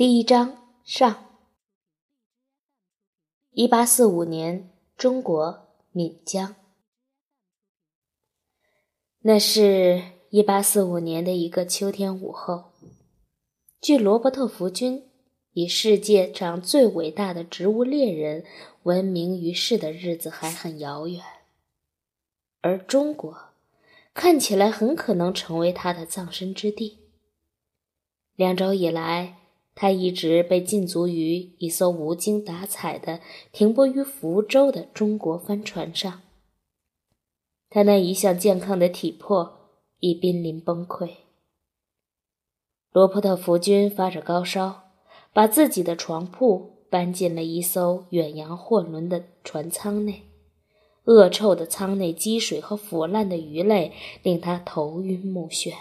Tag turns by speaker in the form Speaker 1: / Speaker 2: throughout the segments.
Speaker 1: 第一章上。一八四五年，中国闽江。那是一八四五年的一个秋天午后，距罗伯特·福军以世界上最伟大的植物猎人闻名于世的日子还很遥远，而中国看起来很可能成为他的葬身之地。两周以来。他一直被禁足于一艘无精打采的停泊于福州的中国帆船上。他那一向健康的体魄已濒临崩溃。罗伯特·福军发着高烧，把自己的床铺搬进了一艘远洋货轮的船舱内。恶臭的舱内积水和腐烂的鱼类令他头晕目眩。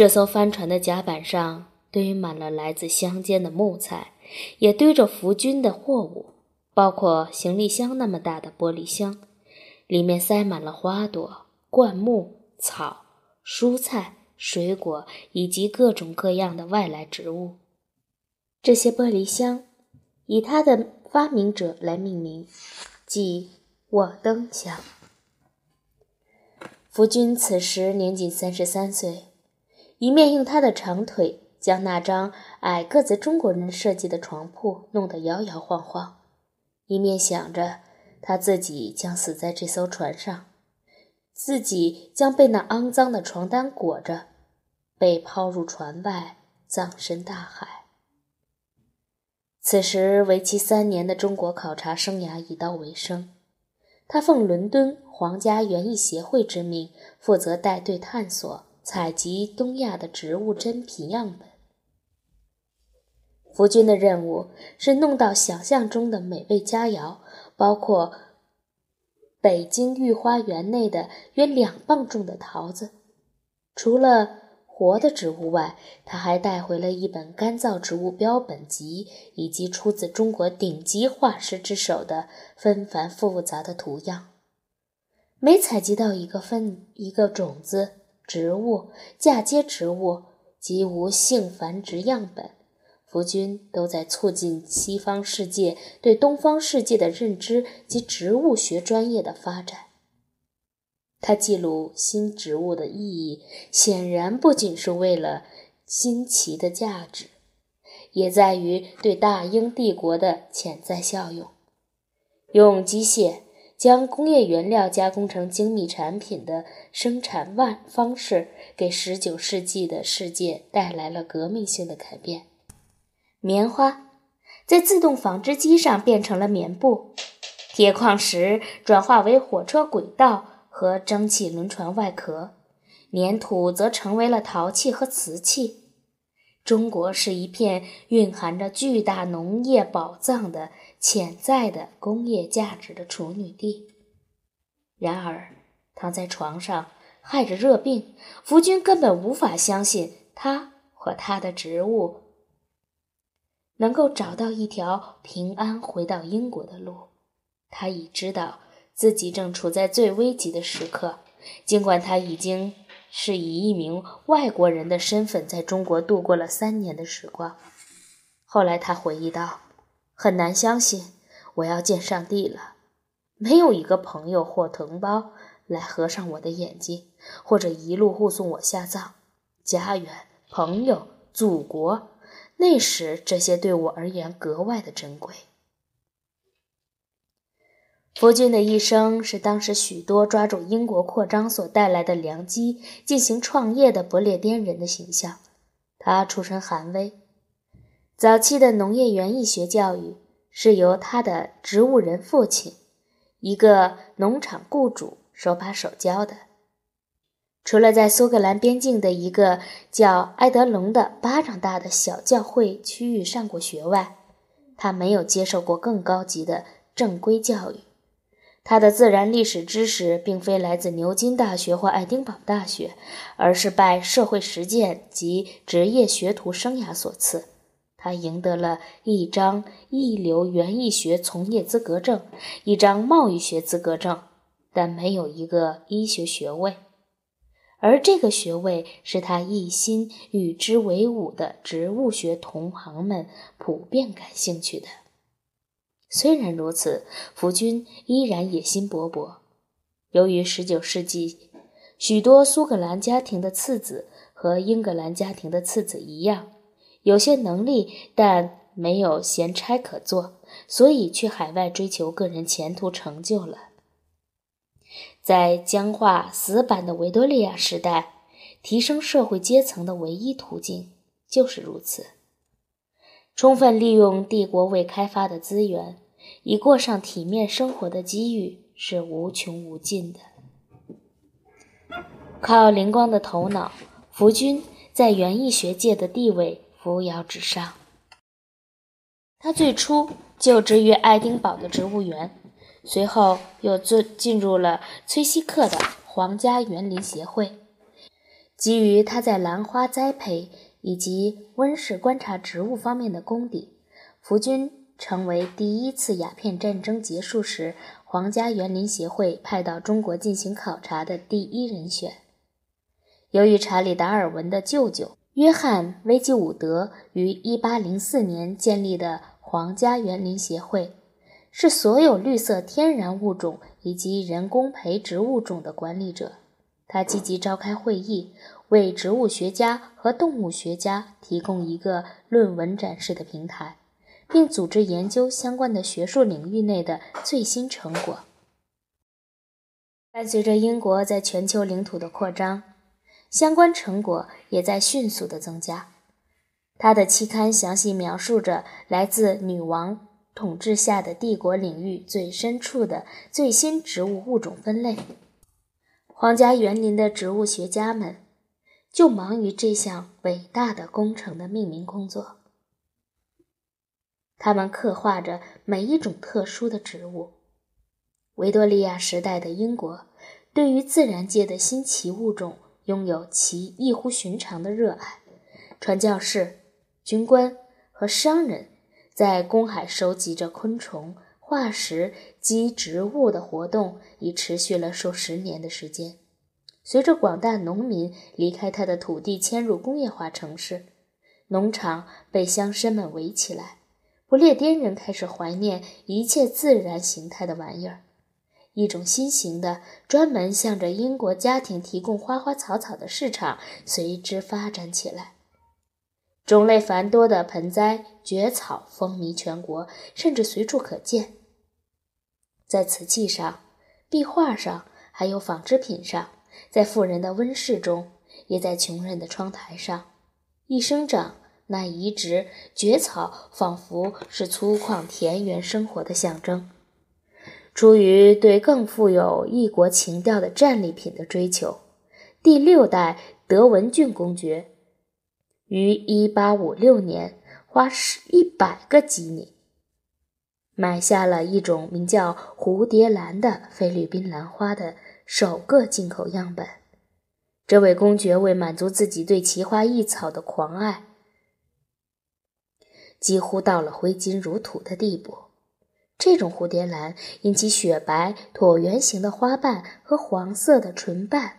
Speaker 1: 这艘帆船的甲板上堆满了来自乡间的木材，也堆着福军的货物，包括行李箱那么大的玻璃箱，里面塞满了花朵、灌木、草、蔬菜、水果以及各种各样的外来植物。这些玻璃箱以他的发明者来命名，即沃登箱。福军此时年仅三十三岁。一面用他的长腿将那张矮个子中国人设计的床铺弄得摇摇晃晃，一面想着他自己将死在这艘船上，自己将被那肮脏的床单裹着，被抛入船外，葬身大海。此时，为期三年的中国考察生涯已到尾声，他奉伦敦皇家园艺协会之命，负责带队探索。采集东亚的植物真品样本。福军的任务是弄到想象中的美味佳肴，包括北京御花园内的约两磅重的桃子。除了活的植物外，他还带回了一本干燥植物标本集，以及出自中国顶级画师之手的纷繁复杂的图样。每采集到一个分一个种子。植物、嫁接植物及无性繁殖样本，福君都在促进西方世界对东方世界的认知及植物学专业的发展。他记录新植物的意义，显然不仅是为了新奇的价值，也在于对大英帝国的潜在效用。用机械。将工业原料加工成精密产品的生产万方式，给十九世纪的世界带来了革命性的改变。棉花在自动纺织机上变成了棉布，铁矿石转化为火车轨道和蒸汽轮船外壳，粘土则成为了陶器和瓷器。中国是一片蕴含着巨大农业宝藏的。潜在的工业价值的处女地。然而，躺在床上害着热病，福军根本无法相信他和他的植物能够找到一条平安回到英国的路。他已知道自己正处在最危急的时刻，尽管他已经是以一名外国人的身份在中国度过了三年的时光。后来，他回忆道。很难相信我要见上帝了，没有一个朋友或同胞来合上我的眼睛，或者一路护送我下葬。家园、朋友、祖国，那时这些对我而言格外的珍贵。福军的一生是当时许多抓住英国扩张所带来的良机进行创业的不列颠人的形象。他出身寒微。早期的农业园艺学教育是由他的植物人父亲，一个农场雇主手把手教的。除了在苏格兰边境的一个叫埃德隆的巴掌大的小教会区域上过学外，他没有接受过更高级的正规教育。他的自然历史知识并非来自牛津大学或爱丁堡大学，而是拜社会实践及职业学徒生涯所赐。他赢得了一张一流园艺学从业资格证，一张贸易学资格证，但没有一个医学学位。而这个学位是他一心与之为伍的植物学同行们普遍感兴趣的。虽然如此，福军依然野心勃勃。由于19世纪许多苏格兰家庭的次子和英格兰家庭的次子一样，有些能力，但没有闲差可做，所以去海外追求个人前途成就了。在僵化死板的维多利亚时代，提升社会阶层的唯一途径就是如此。充分利用帝国未开发的资源，以过上体面生活的机遇是无穷无尽的。靠灵光的头脑，福军在园艺学界的地位扶摇直上。他最初就职于爱丁堡的植物园。随后又进进入了崔西克的皇家园林协会。基于他在兰花栽培以及温室观察植物方面的功底，福军成为第一次鸦片战争结束时皇家园林协会派到中国进行考察的第一人选。由于查理·达尔文的舅舅约翰·威基伍德于1804年建立的皇家园林协会。是所有绿色天然物种以及人工培植物种的管理者。他积极召开会议，为植物学家和动物学家提供一个论文展示的平台，并组织研究相关的学术领域内的最新成果。伴随着英国在全球领土的扩张，相关成果也在迅速的增加。他的期刊详细描述着来自女王。统治下的帝国领域最深处的最新植物物种分类，皇家园林的植物学家们就忙于这项伟大的工程的命名工作。他们刻画着每一种特殊的植物。维多利亚时代的英国对于自然界的新奇物种拥有其异乎寻常的热爱。传教士、军官和商人。在公海收集着昆虫、化石及植物的活动已持续了数十年的时间。随着广大农民离开他的土地，迁入工业化城市，农场被乡绅们围起来。不列颠人开始怀念一切自然形态的玩意儿，一种新型的、专门向着英国家庭提供花花草草的市场随之发展起来。种类繁多的盆栽蕨草风靡全国，甚至随处可见。在瓷器上、壁画上，还有纺织品上，在富人的温室中，也在穷人的窗台上，一生长，那移植蕨草仿佛是粗犷田园生活的象征。出于对更富有异国情调的战利品的追求，第六代德文郡公爵。于1856年，花一百个吉尼买下了一种名叫蝴蝶兰的菲律宾兰花的首个进口样本。这位公爵为满足自己对奇花异草的狂爱，几乎到了挥金如土的地步。这种蝴蝶兰因其雪白椭圆形的花瓣和黄色的唇瓣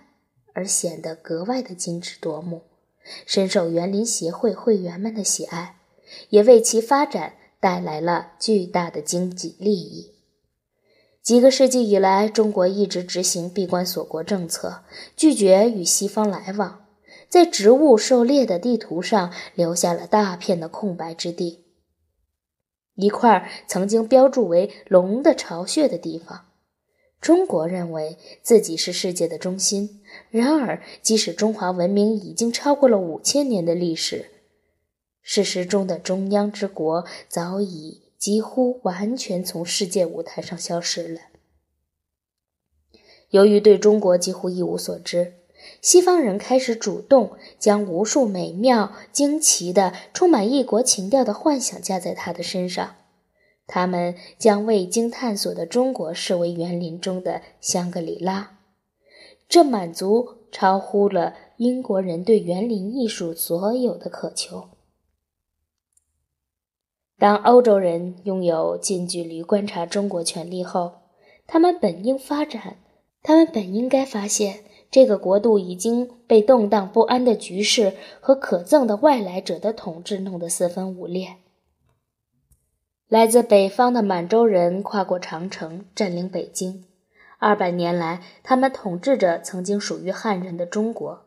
Speaker 1: 而显得格外的精致夺目。深受园林协会会员们的喜爱，也为其发展带来了巨大的经济利益。几个世纪以来，中国一直执行闭关锁国政策，拒绝与西方来往，在植物狩猎的地图上留下了大片的空白之地，一块曾经标注为“龙的巢穴”的地方。中国认为自己是世界的中心，然而，即使中华文明已经超过了五千年的历史，事实中的中央之国早已几乎完全从世界舞台上消失了。由于对中国几乎一无所知，西方人开始主动将无数美妙、惊奇的、充满异国情调的幻想加在他的身上。他们将未经探索的中国视为园林中的香格里拉，这满足超乎了英国人对园林艺术所有的渴求。当欧洲人拥有近距离观察中国权利后，他们本应发展，他们本应该发现这个国度已经被动荡不安的局势和可憎的外来者的统治弄得四分五裂。来自北方的满洲人跨过长城，占领北京。二百年来，他们统治着曾经属于汉人的中国，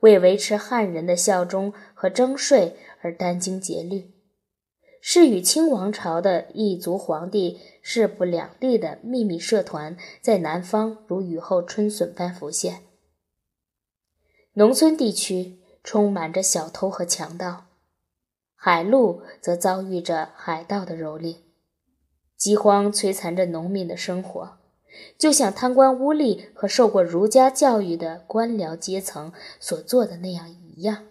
Speaker 1: 为维持汉人的效忠和征税而殚精竭虑。是与清王朝的异族皇帝势不两立的秘密社团，在南方如雨后春笋般浮现。农村地区充满着小偷和强盗，海路则遭遇着海盗的蹂躏，饥荒摧残着农民的生活，就像贪官污吏和受过儒家教育的官僚阶层所做的那样一样。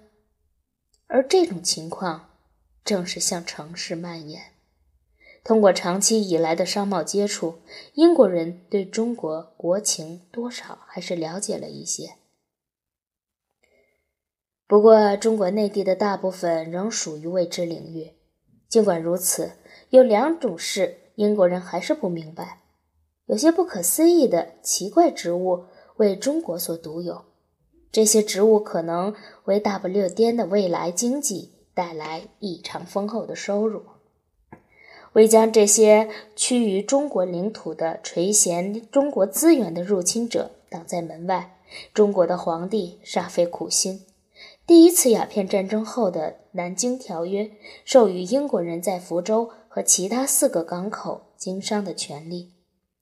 Speaker 1: 而这种情况。正是向城市蔓延。通过长期以来的商贸接触，英国人对中国国情多少还是了解了一些。不过，中国内地的大部分仍属于未知领域。尽管如此，有两种事英国人还是不明白：有些不可思议的奇怪植物为中国所独有，这些植物可能为大不列颠的未来经济。带来异常丰厚的收入，为将这些趋于中国领土的垂涎中国资源的入侵者挡在门外，中国的皇帝煞费苦心。第一次鸦片战争后的《南京条约》授予英国人在福州和其他四个港口经商的权利，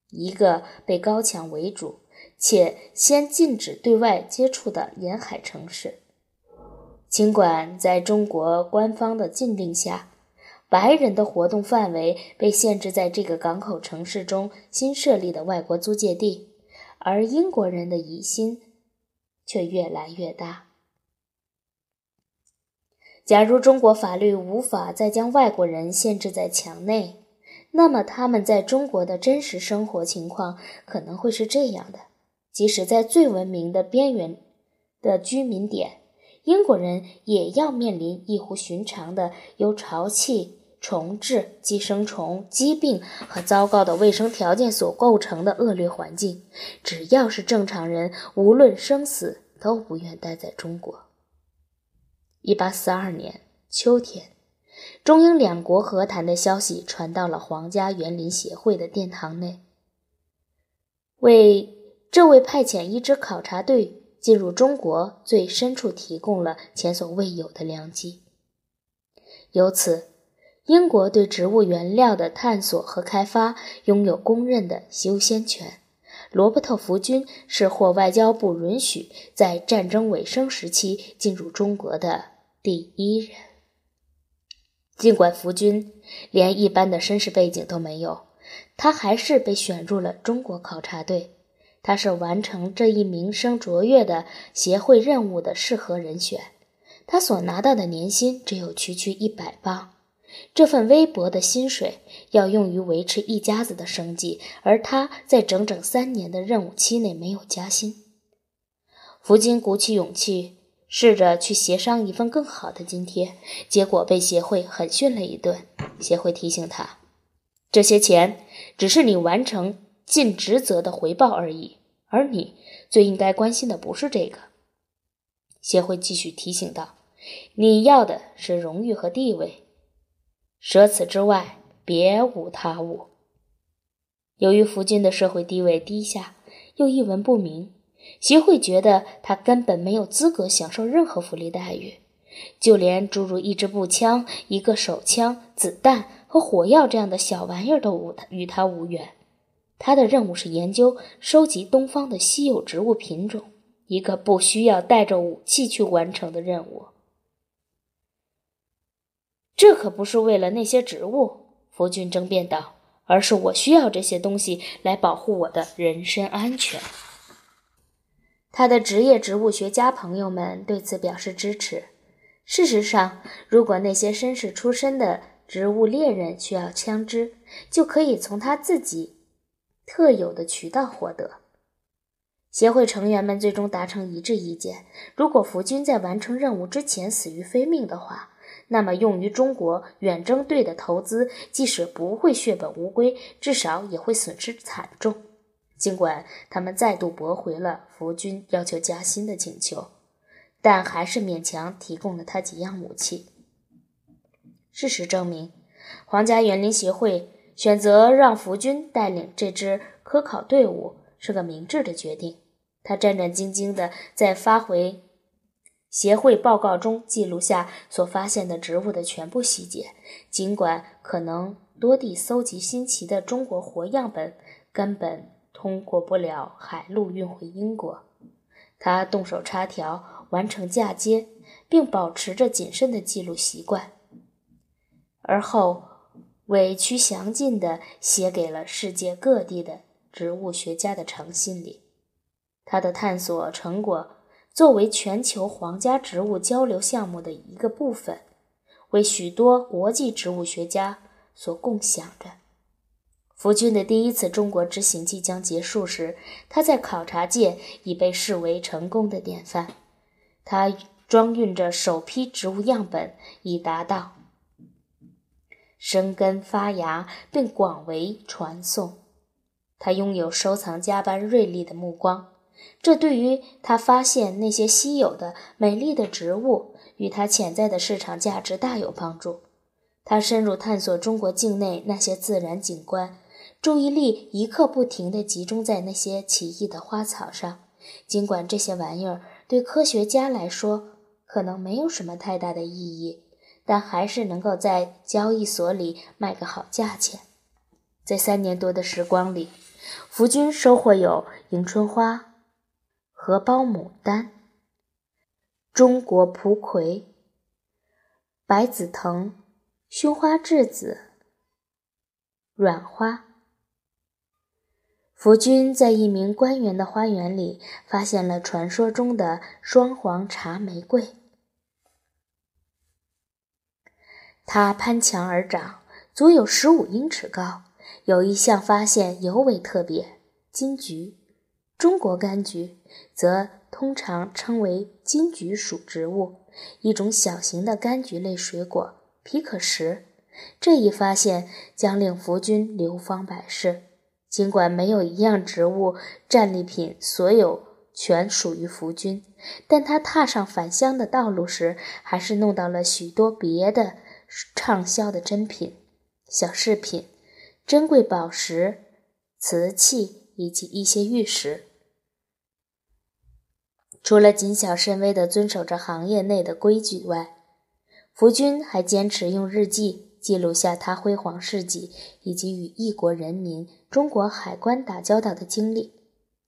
Speaker 1: 一个被高墙围住且先禁止对外接触的沿海城市。尽管在中国官方的禁令下，白人的活动范围被限制在这个港口城市中新设立的外国租界地，而英国人的疑心却越来越大。假如中国法律无法再将外国人限制在墙内，那么他们在中国的真实生活情况可能会是这样的：即使在最文明的边缘的居民点。英国人也要面临异乎寻常的由潮气、虫豸、寄生虫、疾病和糟糕的卫生条件所构成的恶劣环境。只要是正常人，无论生死，都不愿待在中国。一八四二年秋天，中英两国和谈的消息传到了皇家园林协会的殿堂内，为这位派遣一支考察队。进入中国最深处，提供了前所未有的良机。由此，英国对植物原料的探索和开发拥有公认的优先权。罗伯特·福军是获外交部允许在战争尾声时期进入中国的第一人。尽管福军连一般的绅士背景都没有，他还是被选入了中国考察队。他是完成这一名声卓越的协会任务的适合人选。他所拿到的年薪只有区区一百磅，这份微薄的薪水要用于维持一家子的生计，而他在整整三年的任务期内没有加薪。福金鼓起勇气，试着去协商一份更好的津贴，结果被协会狠训了一顿。协会提醒他，这些钱只是你完成。尽职责的回报而已，而你最应该关心的不是这个。协会继续提醒道：“你要的是荣誉和地位，舍此之外，别无他物。”由于福军的社会地位低下，又一文不名，协会觉得他根本没有资格享受任何福利待遇，就连诸如一支步枪、一个手枪、子弹和火药这样的小玩意儿都无与他无缘。他的任务是研究、收集东方的稀有植物品种，一个不需要带着武器去完成的任务。这可不是为了那些植物，福俊争辩道，而是我需要这些东西来保护我的人身安全。他的职业植物学家朋友们对此表示支持。事实上，如果那些绅士出身的植物猎人需要枪支，就可以从他自己。特有的渠道获得。协会成员们最终达成一致意见：如果福军在完成任务之前死于非命的话，那么用于中国远征队的投资，即使不会血本无归，至少也会损失惨重。尽管他们再度驳回了福军要求加薪的请求，但还是勉强提供了他几样武器。事实证明，皇家园林协会选择让福军带领这支科考队伍是个明智的决定。他战战兢兢地在发回协会报告中记录下所发现的植物的全部细节，尽管可能多地搜集新奇的中国活样本根本。通过不了海路运回英国，他动手插条，完成嫁接，并保持着谨慎的记录习惯。而后，委屈详尽地写给了世界各地的植物学家的长信里。他的探索成果作为全球皇家植物交流项目的一个部分，为许多国际植物学家所共享着。福军的第一次中国之行即将结束时，他在考察界已被视为成功的典范。他装运着首批植物样本，以达到生根发芽并广为传颂。他拥有收藏家般锐利的目光，这对于他发现那些稀有的、美丽的植物与它潜在的市场价值大有帮助。他深入探索中国境内那些自然景观。注意力一刻不停地集中在那些奇异的花草上，尽管这些玩意儿对科学家来说可能没有什么太大的意义，但还是能够在交易所里卖个好价钱。在三年多的时光里，福军收获有迎春花、荷包牡丹、中国蒲葵、白紫藤、胸花栀子、软花。福军在一名官员的花园里发现了传说中的双黄茶玫瑰，它攀墙而长，足有十五英尺高。有一项发现尤为特别：金桔。中国柑橘则通常称为金桔属植物，一种小型的柑橘类水果，皮可食。这一发现将令福军流芳百世。尽管没有一样植物战利品所有权属于福军，但他踏上返乡的道路时，还是弄到了许多别的畅销的珍品、小饰品、珍贵宝石、瓷器以及一些玉石。除了谨小慎微地遵守着行业内的规矩外，福军还坚持用日记。记录下他辉煌事迹以及与异国人民、中国海关打交道的经历。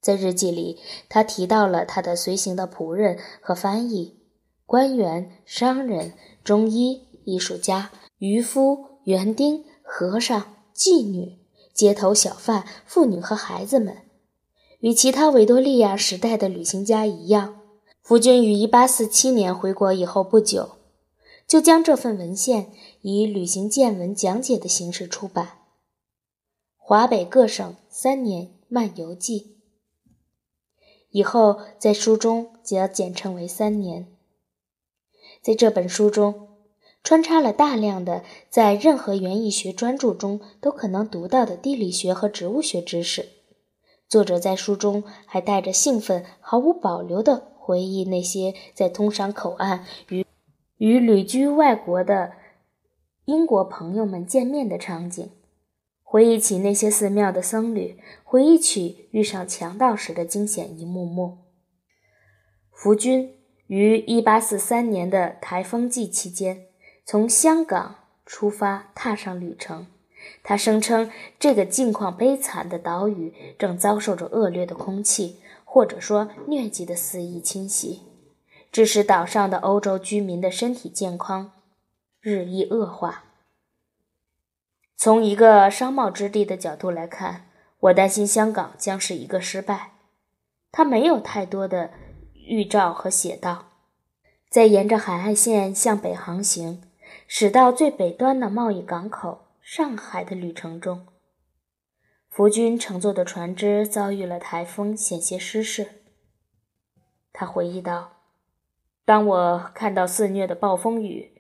Speaker 1: 在日记里，他提到了他的随行的仆人和翻译、官员、商人、中医、艺术家、渔夫、园丁、和尚、妓女、街头小贩、妇女和孩子们。与其他维多利亚时代的旅行家一样，福军于1847年回国以后不久。就将这份文献以旅行见闻讲解的形式出版，《华北各省三年漫游记》。以后在书中则简称为“三年”。在这本书中，穿插了大量的在任何园艺学专著中都可能读到的地理学和植物学知识。作者在书中还带着兴奋、毫无保留地回忆那些在通商口岸与。与旅居外国的英国朋友们见面的场景，回忆起那些寺庙的僧侣，回忆起遇上强盗时的惊险一幕幕。福军于1843年的台风季期间从香港出发，踏上旅程。他声称，这个境况悲惨的岛屿正遭受着恶劣的空气，或者说疟疾的肆意侵袭。致使岛上的欧洲居民的身体健康日益恶化。从一个商贸之地的角度来看，我担心香港将是一个失败。他没有太多的预兆和写道，在沿着海岸线向北航行，驶到最北端的贸易港口上海的旅程中，福军乘坐的船只遭遇了台风，险些失事。他回忆道。当我看到肆虐的暴风雨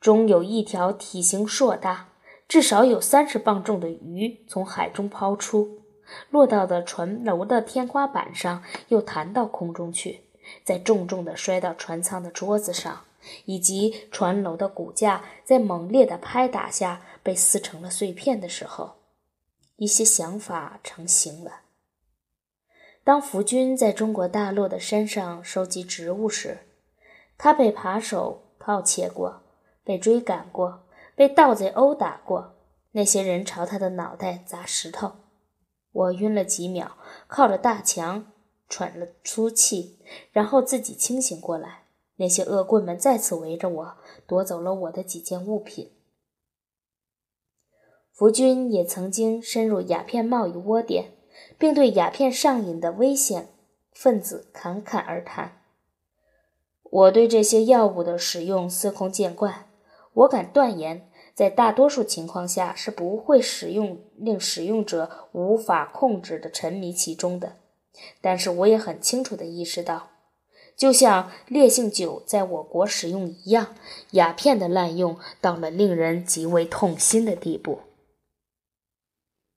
Speaker 1: 中有一条体型硕大、至少有三十磅重的鱼从海中抛出，落到的船楼的天花板上，又弹到空中去，再重重地摔到船舱的桌子上，以及船楼的骨架在猛烈的拍打下被撕成了碎片的时候，一些想法成型了。当福军在中国大陆的山上收集植物时，他被扒手盗窃过，被追赶过，被盗贼殴打过。那些人朝他的脑袋砸石头，我晕了几秒，靠着大墙喘了粗气，然后自己清醒过来。那些恶棍们再次围着我，夺走了我的几件物品。福军也曾经深入鸦片贸易窝点，并对鸦片上瘾的危险分子侃侃而谈。我对这些药物的使用司空见惯，我敢断言。在大多数情况下是不会使用令使用者无法控制的沉迷其中的，但是我也很清楚地意识到，就像烈性酒在我国使用一样，鸦片的滥用到了令人极为痛心的地步。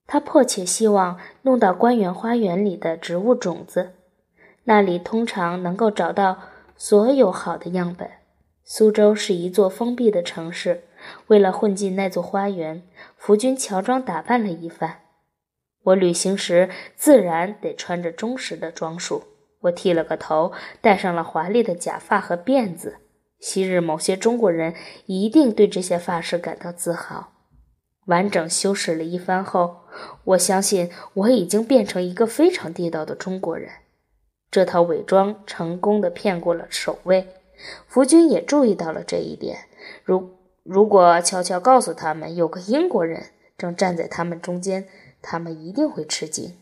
Speaker 1: 他迫切希望弄到官园花园里的植物种子，那里通常能够找到所有好的样本。苏州是一座封闭的城市。为了混进那座花园，福军乔装打扮了一番。我旅行时自然得穿着忠实的装束。我剃了个头，戴上了华丽的假发和辫子。昔日某些中国人一定对这些发饰感到自豪。完整修饰了一番后，我相信我已经变成一个非常地道的中国人。这套伪装成功的骗过了守卫，福军也注意到了这一点。如如果悄悄告诉他们有个英国人正站在他们中间，他们一定会吃惊。